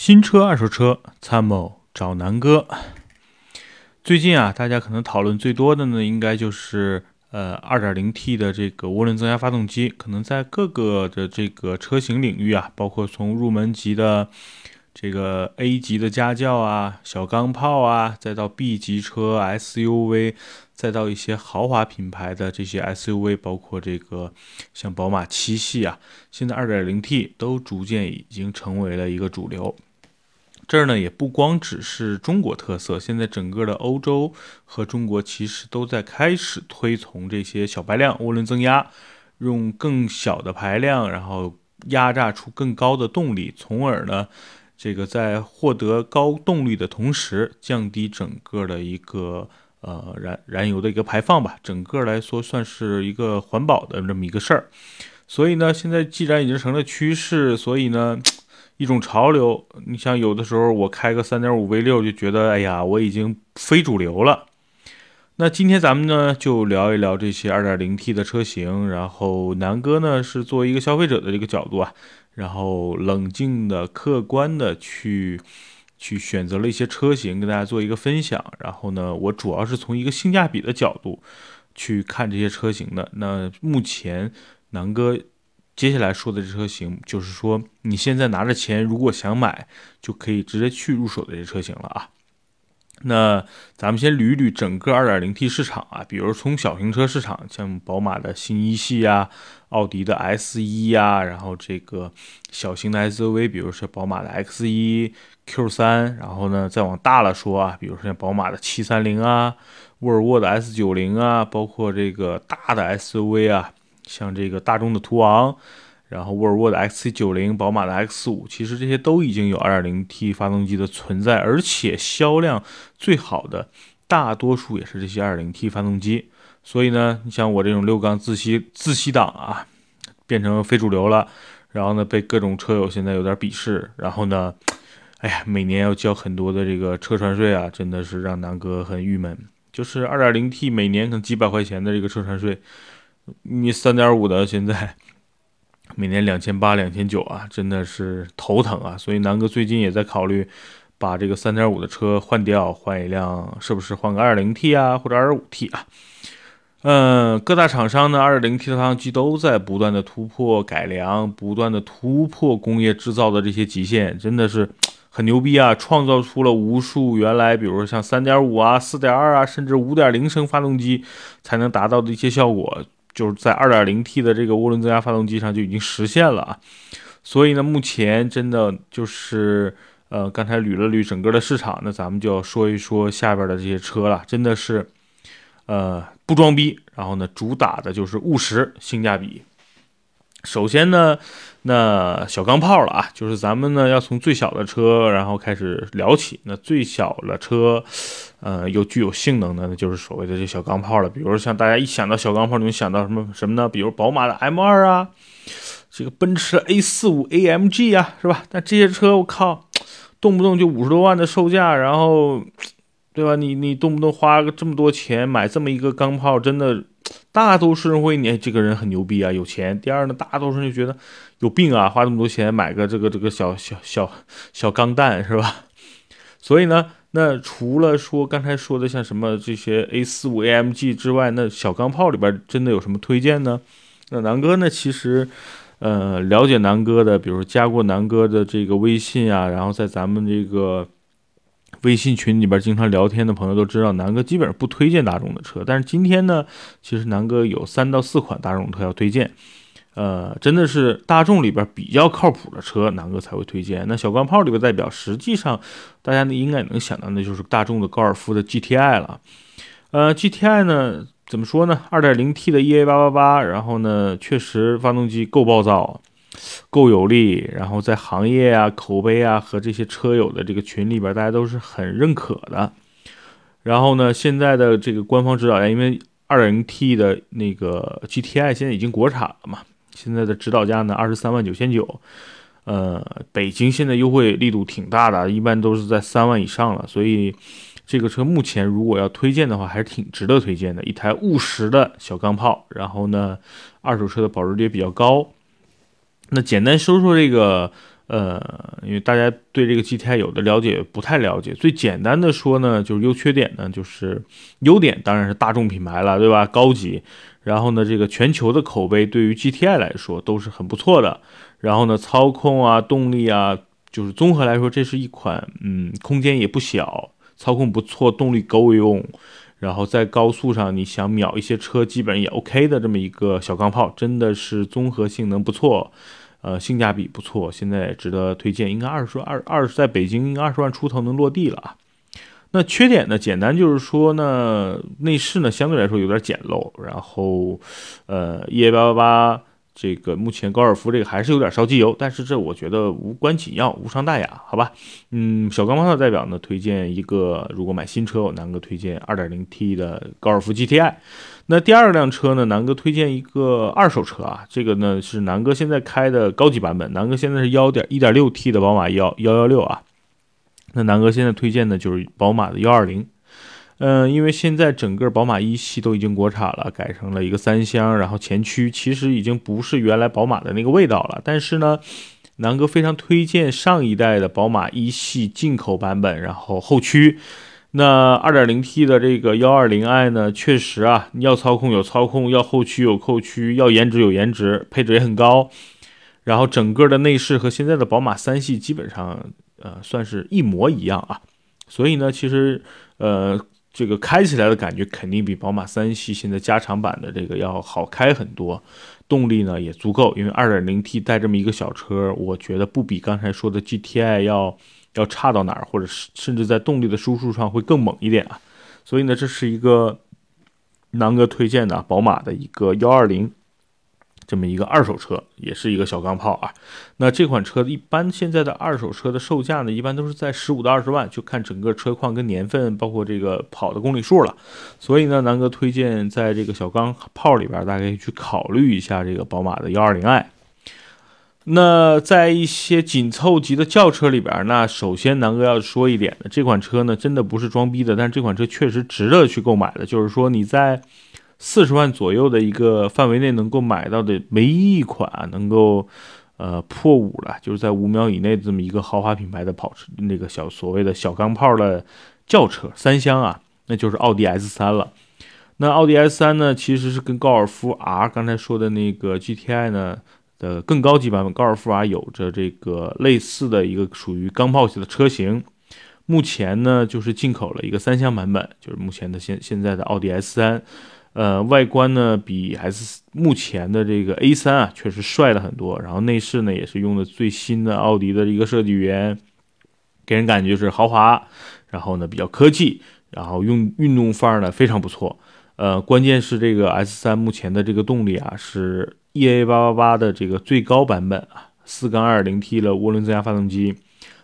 新车、二手车参谋找南哥。最近啊，大家可能讨论最多的呢，应该就是呃，2.0T 的这个涡轮增压发动机，可能在各个的这个车型领域啊，包括从入门级的这个 A 级的家轿啊、小钢炮啊，再到 B 级车 SUV。再到一些豪华品牌的这些 SUV，包括这个像宝马七系啊，现在 2.0T 都逐渐已经成为了一个主流。这儿呢也不光只是中国特色，现在整个的欧洲和中国其实都在开始推崇这些小排量涡轮增压，用更小的排量，然后压榨出更高的动力，从而呢这个在获得高动力的同时，降低整个的一个。呃，燃燃油的一个排放吧，整个来说算是一个环保的这么一个事儿。所以呢，现在既然已经成了趋势，所以呢，一种潮流。你像有的时候我开个三点五 V 六就觉得，哎呀，我已经非主流了。那今天咱们呢就聊一聊这些二点零 T 的车型，然后南哥呢是作为一个消费者的这个角度啊，然后冷静的、客观的去。去选择了一些车型跟大家做一个分享，然后呢，我主要是从一个性价比的角度去看这些车型的。那目前南哥接下来说的这车型，就是说你现在拿着钱，如果想买，就可以直接去入手的这车型了啊。那咱们先捋一捋整个 2.0T 市场啊，比如从小型车市场，像宝马的新一系啊，奥迪的 S 一呀，然后这个小型的 SUV，比如说宝马的 X 一、Q 三，然后呢再往大了说啊，比如说像宝马的七三零啊，沃尔沃的 S 九零啊，包括这个大的 SUV 啊，像这个大众的途昂。然后沃尔沃的 XC90，宝马的 X5，其实这些都已经有 2.0T 发动机的存在，而且销量最好的大多数也是这些 2.0T 发动机。所以呢，你像我这种六缸自吸自吸档啊，变成非主流了，然后呢被各种车友现在有点鄙视，然后呢，哎呀，每年要交很多的这个车船税啊，真的是让南哥很郁闷。就是 2.0T 每年可能几百块钱的这个车船税，你3.5的现在。每年两千八、两千九啊，真的是头疼啊！所以南哥最近也在考虑，把这个三点五的车换掉，换一辆，是不是换个二零 T 啊，或者二五 T 啊？嗯，各大厂商呢，二零 T 发动机都在不断的突破改良，不断的突破工业制造的这些极限，真的是很牛逼啊！创造出了无数原来，比如说像三点五啊、四点二啊，甚至五点零升发动机才能达到的一些效果。就是在 2.0T 的这个涡轮增压发动机上就已经实现了啊，所以呢，目前真的就是呃，刚才捋了捋整个的市场，那咱们就要说一说下边的这些车了，真的是呃不装逼，然后呢，主打的就是务实性价比。首先呢，那小钢炮了啊，就是咱们呢要从最小的车然后开始聊起。那最小的车，呃，又具有性能的，那就是所谓的这小钢炮了。比如像大家一想到小钢炮，你能想到什么什么呢？比如宝马的 M2 啊，这个奔驰 A 四五 AMG 啊，是吧？但这些车我靠，动不动就五十多万的售价，然后，对吧？你你动不动花个这么多钱买这么一个钢炮，真的。大多数人会你这个人很牛逼啊，有钱。第二呢，大多数人就觉得有病啊，花这么多钱买个这个这个小小小小钢弹是吧？所以呢，那除了说刚才说的像什么这些 A 四五 AMG 之外，那小钢炮里边真的有什么推荐呢？那南哥呢，其实呃了解南哥的，比如加过南哥的这个微信啊，然后在咱们这个。微信群里边经常聊天的朋友都知道，南哥基本上不推荐大众的车。但是今天呢，其实南哥有三到四款大众车要推荐，呃，真的是大众里边比较靠谱的车，南哥才会推荐。那小钢炮里边代表，实际上大家应该能想到，那就是大众的高尔夫的 GTI 了。呃，GTI 呢怎么说呢？2.0T 的 EA888，然后呢，确实发动机够暴躁。够有力，然后在行业啊、口碑啊和这些车友的这个群里边，大家都是很认可的。然后呢，现在的这个官方指导价，因为 2.0T 的那个 GTI 现在已经国产了嘛，现在的指导价呢二十三万九千九。呃，北京现在优惠力度挺大的，一般都是在三万以上了。所以这个车目前如果要推荐的话，还是挺值得推荐的，一台务实的小钢炮。然后呢，二手车的保值率也比较高。那简单说说这个，呃，因为大家对这个 GTI 有的了解不太了解，最简单的说呢，就是优缺点呢，就是优点当然是大众品牌了，对吧？高级，然后呢，这个全球的口碑对于 GTI 来说都是很不错的。然后呢，操控啊，动力啊，就是综合来说，这是一款嗯，空间也不小，操控不错，动力够用，然后在高速上你想秒一些车，基本也 OK 的这么一个小钢炮，真的是综合性能不错。呃，性价比不错，现在值得推荐。应该二十二二十，在北京应该二十万出头能落地了啊。那缺点呢？简单就是说呢，内饰呢相对来说有点简陋，然后呃，EA 八八八。这个目前高尔夫这个还是有点烧机油，但是这我觉得无关紧要，无伤大雅，好吧？嗯，小钢炮的代表呢，推荐一个，如果买新车，我南哥推荐 2.0T 的高尔夫 GTI。那第二辆车呢，南哥推荐一个二手车啊，这个呢是南哥现在开的高级版本，南哥现在是幺点一点六 T 的宝马幺幺幺六啊。那南哥现在推荐的就是宝马的幺二零。嗯，因为现在整个宝马一系都已经国产了，改成了一个三厢，然后前驱其实已经不是原来宝马的那个味道了。但是呢，南哥非常推荐上一代的宝马一系进口版本，然后后驱。那 2.0T 的这个 120i 呢，确实啊，要操控有操控，要后驱有后驱，要颜值有颜值，配置也很高。然后整个的内饰和现在的宝马三系基本上呃算是一模一样啊。所以呢，其实呃。这个开起来的感觉肯定比宝马三系现在加长版的这个要好开很多，动力呢也足够，因为 2.0T 带这么一个小车，我觉得不比刚才说的 GTI 要要差到哪儿，或者是甚至在动力的输出上会更猛一点啊。所以呢，这是一个南哥推荐的宝马的一个幺二零。这么一个二手车，也是一个小钢炮啊。那这款车一般现在的二手车的售价呢，一般都是在十五到二十万，就看整个车况跟年份，包括这个跑的公里数了。所以呢，南哥推荐在这个小钢炮里边，大家可以去考虑一下这个宝马的幺二零 i。那在一些紧凑级的轿车里边，那首先南哥要说一点的，这款车呢真的不是装逼的，但是这款车确实值得去购买的，就是说你在。四十万左右的一个范围内能够买到的唯一一款能够，呃破五了，就是在五秒以内这么一个豪华品牌的跑车，那个小所谓的小钢炮的轿车三厢啊，那就是奥迪 S 三了。那奥迪 S 三呢，其实是跟高尔夫 R 刚才说的那个 GTI 呢的更高级版本，高尔夫 R 有着这个类似的一个属于钢炮型的车型。目前呢，就是进口了一个三厢版本，就是目前的现现在的奥迪 S 三。呃，外观呢比 S 目前的这个 A 三啊，确实帅了很多。然后内饰呢也是用的最新的奥迪的一个设计语言，给人感觉就是豪华，然后呢比较科技，然后用运动范儿呢非常不错。呃，关键是这个 S 三目前的这个动力啊是 EA 八八八的这个最高版本啊，四缸二零 T 的涡轮增压发动机，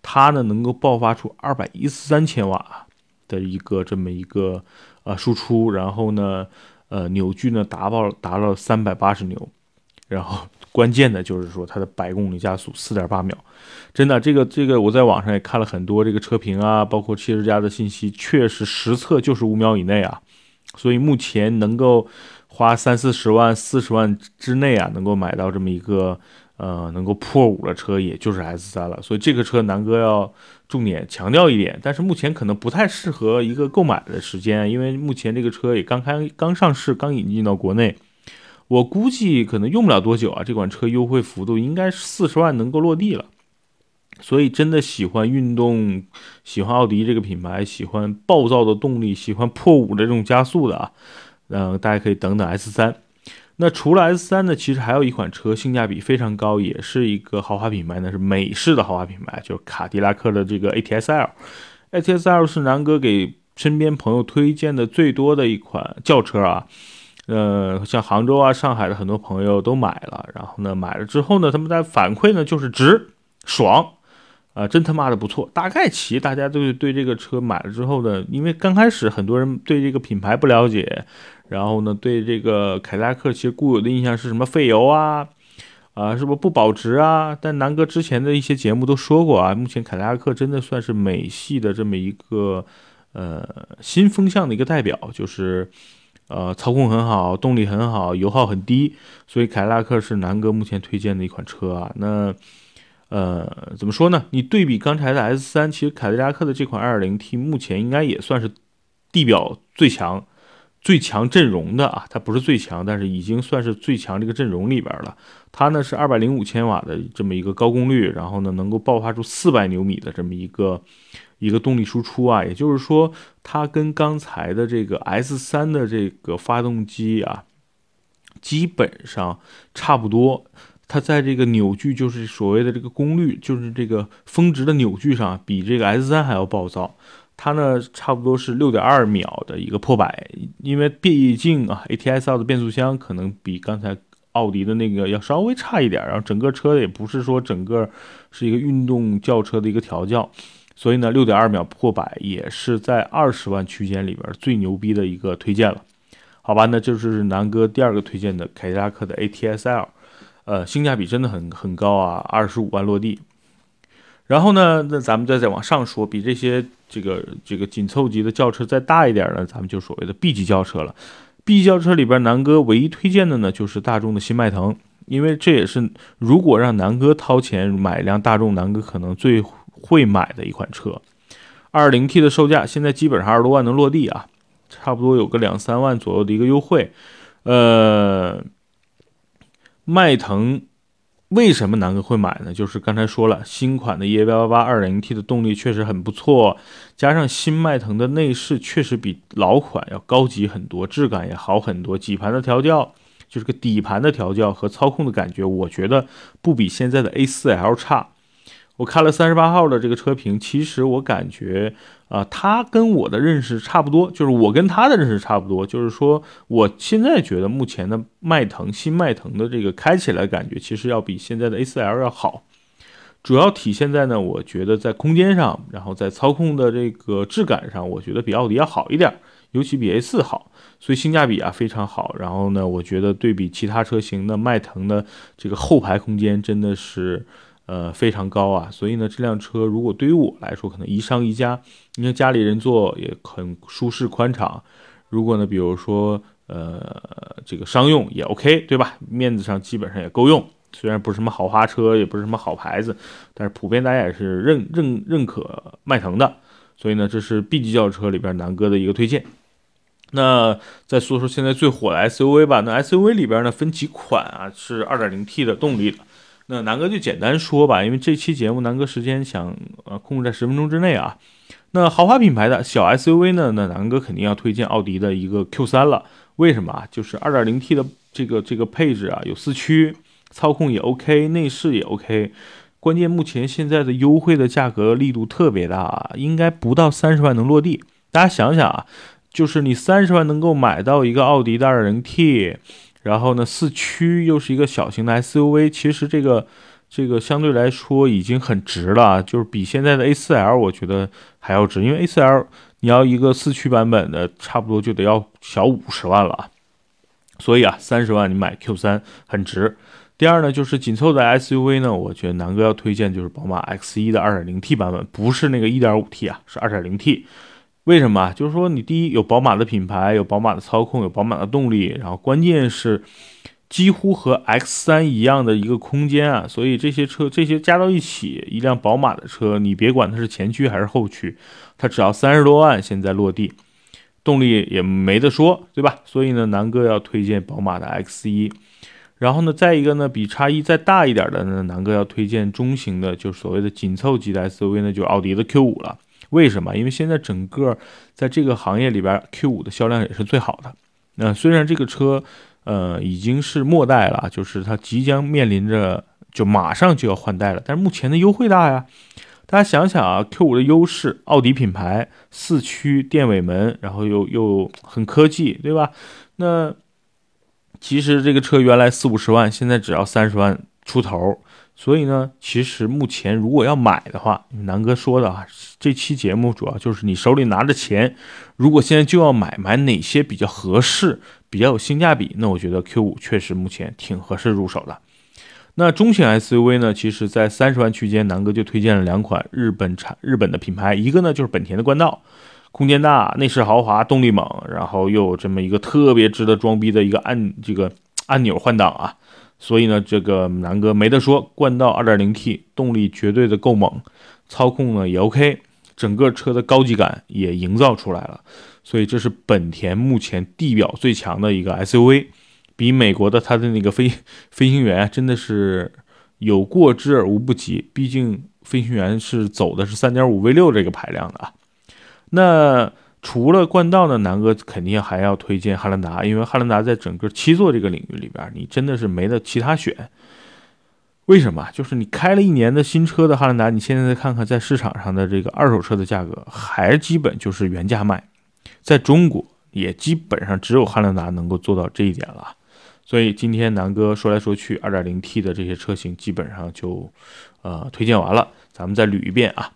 它呢能够爆发出二百一十三千瓦的一个这么一个呃输出，然后呢。呃，扭矩呢达到达到三百八十牛，然后 关键的就是说它的百公里加速四点八秒，真的这个这个我在网上也看了很多这个车评啊，包括汽车之家的信息，确实实测就是五秒以内啊，所以目前能够花三四十万、四十万之内啊，能够买到这么一个。呃，能够破五的车也就是 S 三了，所以这个车南哥要重点强调一点，但是目前可能不太适合一个购买的时间，因为目前这个车也刚开、刚上市、刚引进到国内，我估计可能用不了多久啊，这款车优惠幅度应该是四十万能够落地了，所以真的喜欢运动、喜欢奥迪这个品牌、喜欢暴躁的动力、喜欢破五的这种加速的啊，嗯，大家可以等等 S 三。那除了 S 三呢，其实还有一款车性价比非常高，也是一个豪华品牌呢，是美式的豪华品牌，就是卡迪拉克的这个 ATS L。ATS L 是南哥给身边朋友推荐的最多的一款轿车啊。呃，像杭州啊、上海的很多朋友都买了，然后呢，买了之后呢，他们在反馈呢就是值、爽，啊，真他妈的不错。大概其大家都对这个车买了之后呢，因为刚开始很多人对这个品牌不了解。然后呢，对这个凯迪拉克其实固有的印象是什么费油啊，啊，是不是不保值啊？但南哥之前的一些节目都说过啊，目前凯迪拉克真的算是美系的这么一个呃新风向的一个代表，就是呃操控很好，动力很好，油耗很低，所以凯迪拉克是南哥目前推荐的一款车啊。那呃，怎么说呢？你对比刚才的 S 三，其实凯迪拉克的这款 2.0T 目前应该也算是地表最强。最强阵容的啊，它不是最强，但是已经算是最强这个阵容里边了。它呢是二百零五千瓦的这么一个高功率，然后呢能够爆发出四百牛米的这么一个一个动力输出啊。也就是说，它跟刚才的这个 S 三的这个发动机啊，基本上差不多。它在这个扭矩，就是所谓的这个功率，就是这个峰值的扭矩上，比这个 S 三还要暴躁。它呢，差不多是六点二秒的一个破百，因为毕竟啊，ATSL 的变速箱可能比刚才奥迪的那个要稍微差一点，然后整个车也不是说整个是一个运动轿车的一个调教，所以呢，六点二秒破百也是在二十万区间里边最牛逼的一个推荐了，好吧？那就是南哥第二个推荐的凯迪拉克的 ATS-L，呃，性价比真的很很高啊，二十五万落地。然后呢，那咱们再再往上说，比这些这个这个紧凑级的轿车再大一点的，咱们就所谓的 B 级轿车了。B 级轿车里边，南哥唯一推荐的呢，就是大众的新迈腾，因为这也是如果让南哥掏钱买一辆大众，南哥可能最会买的一款车。二零 T 的售价现在基本上二十多万能落地啊，差不多有个两三万左右的一个优惠。呃，迈腾。为什么南哥会买呢？就是刚才说了，新款的 EA888 2.0T 的动力确实很不错，加上新迈腾的内饰确实比老款要高级很多，质感也好很多，底盘的调教，就是个底盘的调教和操控的感觉，我觉得不比现在的 A4L 差。我看了三十八号的这个车评，其实我感觉啊，他跟我的认识差不多，就是我跟他的认识差不多，就是说，我现在觉得目前的迈腾新迈腾的这个开起来感觉，其实要比现在的 A4L 要好，主要体现在呢，我觉得在空间上，然后在操控的这个质感上，我觉得比奥迪要好一点，尤其比 A4 好，所以性价比啊非常好。然后呢，我觉得对比其他车型的迈腾的这个后排空间真的是。呃，非常高啊，所以呢，这辆车如果对于我来说，可能宜商宜家，因为家里人坐也很舒适宽敞。如果呢，比如说呃，这个商用也 OK，对吧？面子上基本上也够用。虽然不是什么豪华车，也不是什么好牌子，但是普遍大家也是认认认可迈腾的。所以呢，这是 B 级轿车里边南哥的一个推荐。那再说说现在最火的 SUV 吧。那 SUV 里边呢，分几款啊？是 2.0T 的动力的。那南哥就简单说吧，因为这期节目南哥时间想呃控制在十分钟之内啊。那豪华品牌的小 SUV 呢，那南哥肯定要推荐奥迪的一个 Q3 了。为什么啊？就是 2.0T 的这个这个配置啊，有四驱，操控也 OK，内饰也 OK。关键目前现在的优惠的价格力度特别大啊，应该不到三十万能落地。大家想想啊，就是你三十万能够买到一个奥迪的 2.0T。然后呢，四驱又是一个小型的 SUV，其实这个这个相对来说已经很值了，就是比现在的 A4L 我觉得还要值，因为 A4L 你要一个四驱版本的，差不多就得要小五十万了，所以啊，三十万你买 Q3 很值。第二呢，就是紧凑的 SUV 呢，我觉得南哥要推荐就是宝马 X1 的 2.0T 版本，不是那个 1.5T 啊，是 2.0T。为什么？就是说，你第一有宝马的品牌，有宝马的操控，有宝马的动力，然后关键是几乎和 X 三一样的一个空间啊，所以这些车这些加到一起，一辆宝马的车，你别管它是前驱还是后驱，它只要三十多万，现在落地，动力也没得说，对吧？所以呢，南哥要推荐宝马的 X 一，然后呢，再一个呢，比叉一再大一点的呢，南哥要推荐中型的，就所谓的紧凑级的 SUV 呢，就奥迪的 Q 五了。为什么？因为现在整个在这个行业里边，Q5 的销量也是最好的。那虽然这个车，呃，已经是末代了，就是它即将面临着就马上就要换代了，但是目前的优惠大呀。大家想想啊，Q5 的优势，奥迪品牌，四驱电尾门，然后又又很科技，对吧？那其实这个车原来四五十万，现在只要三十万出头。所以呢，其实目前如果要买的话，南哥说的啊，这期节目主要就是你手里拿着钱，如果现在就要买，买哪些比较合适、比较有性价比？那我觉得 Q5 确实目前挺合适入手的。那中型 SUV 呢，其实在三十万区间，南哥就推荐了两款日本产、日本的品牌，一个呢就是本田的冠道，空间大、内饰豪华、动力猛，然后又有这么一个特别值得装逼的一个按这个按钮换挡啊。所以呢，这个南哥没得说，冠道 2.0T 动力绝对的够猛，操控呢也 OK，整个车的高级感也营造出来了。所以这是本田目前地表最强的一个 SUV，比美国的它的那个飞 飞行员真的是有过之而无不及。毕竟飞行员是走的是3.5 V6 这个排量的啊。那除了冠道呢，南哥肯定还要推荐汉兰达，因为汉兰达在整个七座这个领域里边，你真的是没得其他选。为什么？就是你开了一年的新车的汉兰达，你现在再看看在市场上的这个二手车的价格，还基本就是原价卖。在中国也基本上只有汉兰达能够做到这一点了。所以今天南哥说来说去，2.0T 的这些车型基本上就呃推荐完了，咱们再捋一遍啊。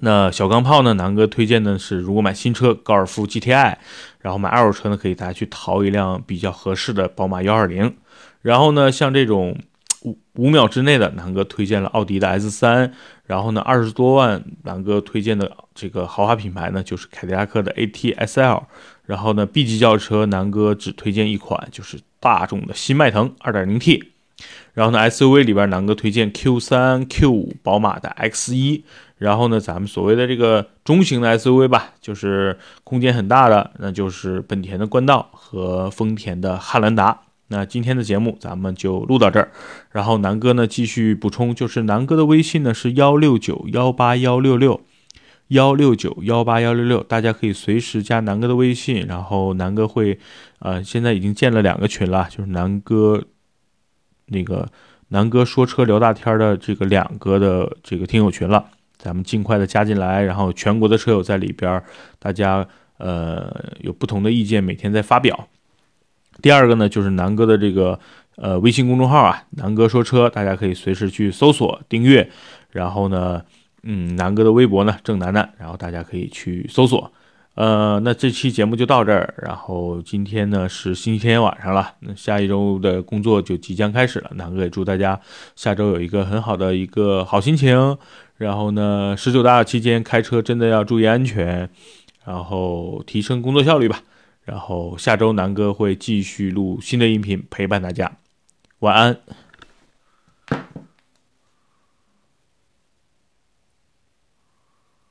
那小钢炮呢？南哥推荐的是，如果买新车高尔夫 GTI，然后买二手车呢，可以大家去淘一辆比较合适的宝马幺二零。然后呢，像这种五五秒之内的，南哥推荐了奥迪的 S 三。然后呢，二十多万，南哥推荐的这个豪华品牌呢，就是凯迪拉克的 AT SL。然后呢，B 级轿车，南哥只推荐一款，就是大众的新迈腾二点零 T。然后呢，SUV 里边，南哥推荐 Q 三、Q 五，宝马的 X 一。然后呢，咱们所谓的这个中型的 SUV 吧，就是空间很大的，那就是本田的冠道和丰田的汉兰达。那今天的节目咱们就录到这儿。然后南哥呢继续补充，就是南哥的微信呢是幺六九幺八幺六六幺六九幺八幺六六，大家可以随时加南哥的微信。然后南哥会，呃，现在已经建了两个群了，就是南哥那个南哥说车聊大天的这个两个的这个听友群了。咱们尽快的加进来，然后全国的车友在里边，大家呃有不同的意见，每天在发表。第二个呢，就是南哥的这个呃微信公众号啊，南哥说车，大家可以随时去搜索订阅。然后呢，嗯，南哥的微博呢，郑楠楠，然后大家可以去搜索。呃，那这期节目就到这儿。然后今天呢是星期天晚上了，那下一周的工作就即将开始了。南哥也祝大家下周有一个很好的一个好心情。然后呢，十九大期间开车真的要注意安全，然后提升工作效率吧。然后下周南哥会继续录新的音频陪伴大家，晚安。